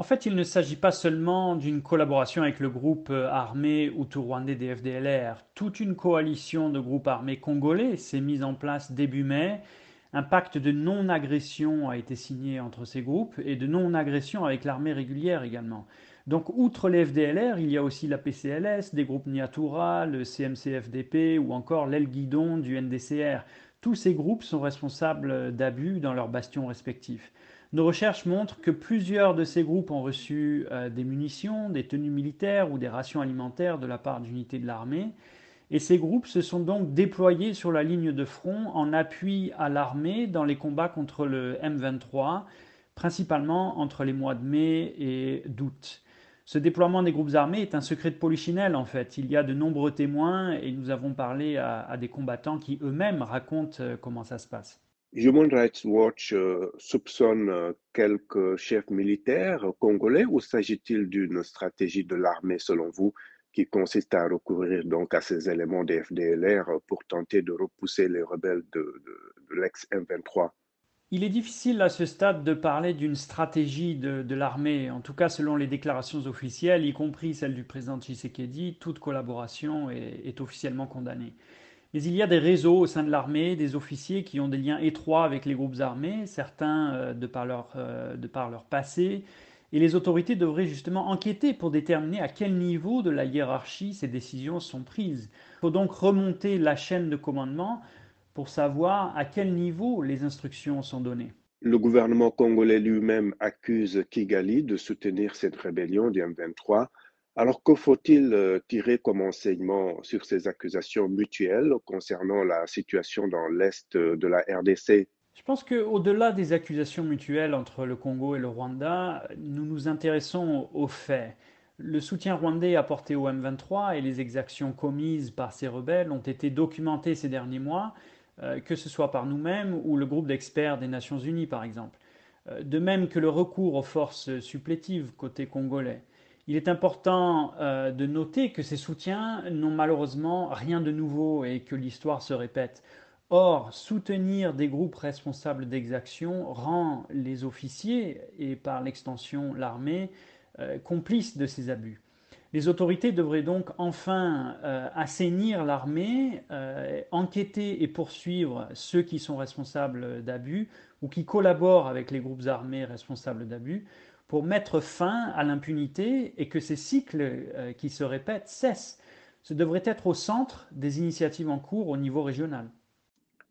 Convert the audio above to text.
En fait, il ne s'agit pas seulement d'une collaboration avec le groupe armé Hutu-Rwandais des FDLR. Toute une coalition de groupes armés congolais s'est mise en place début mai. Un pacte de non-agression a été signé entre ces groupes et de non-agression avec l'armée régulière également. Donc, outre les FDLR, il y a aussi la PCLS, des groupes Niatura, le CMCFDP ou encore l'aile guidon du NDCR. Tous ces groupes sont responsables d'abus dans leurs bastions respectifs. Nos recherches montrent que plusieurs de ces groupes ont reçu euh, des munitions, des tenues militaires ou des rations alimentaires de la part d'unités de l'armée. Et ces groupes se sont donc déployés sur la ligne de front en appui à l'armée dans les combats contre le M23, principalement entre les mois de mai et d'août. Ce déploiement des groupes armés est un secret de polichinelle en fait. Il y a de nombreux témoins et nous avons parlé à, des combattants qui eux-mêmes racontent euh, comment ça se passe. Human Rights Watch euh, soupçonne euh, quelques chefs militaires congolais ou s'agit-il d'une stratégie de l'armée selon vous qui consiste à recourir donc à ces éléments des FDLR pour tenter de repousser les rebelles de, de l'ex-M23 il est difficile à ce stade de parler d'une stratégie de, l'armée. En tout cas, selon les déclarations officielles, y compris celle du président Tshisekedi, toute collaboration est, officiellement condamnée. Mais il y a des réseaux au sein de l'armée, des officiers qui ont des liens étroits avec les groupes armés, certains euh, de, par euh, de par leur passé, et les autorités devraient justement enquêter pour déterminer à quel niveau de la hiérarchie ces décisions sont prises. Il faut donc remonter la chaîne de commandement pour savoir à quel niveau les instructions sont données. Le gouvernement congolais lui-même accuse Kigali de soutenir cette rébellion du M23. Alors que faut-il euh, tirer comme enseignement sur ces accusations mutuelles concernant la situation dans l'est de la RDC Je pense qu'au-delà des accusations mutuelles entre le Congo et le Rwanda, nous nous intéressons aux faits. Le soutien rwandais apporté au M23 et les exactions commises par ces rebelles ont été documentés ces derniers mois que ce soit par nous-mêmes ou le groupe d'experts des Nations Unies, par exemple. Euh, de même que le recours aux forces supplétives côté congolais. Il est important euh, de noter que ces soutiens n'ont malheureusement rien de nouveau et que l'histoire se répète. Or, soutenir des groupes responsables d'exactions rend les officiers et par l'extension l'armée complices de ces abus. Les autorités devraient donc enfin euh, assainir l'armée, euh, enquêter et poursuivre ceux qui sont responsables d'abus ou qui collaborent avec les groupes armés responsables d'abus pour mettre fin à l'impunité et que ces cycles euh, qui se répètent cessent. Ce devrait être au centre des initiatives en cours au niveau régional.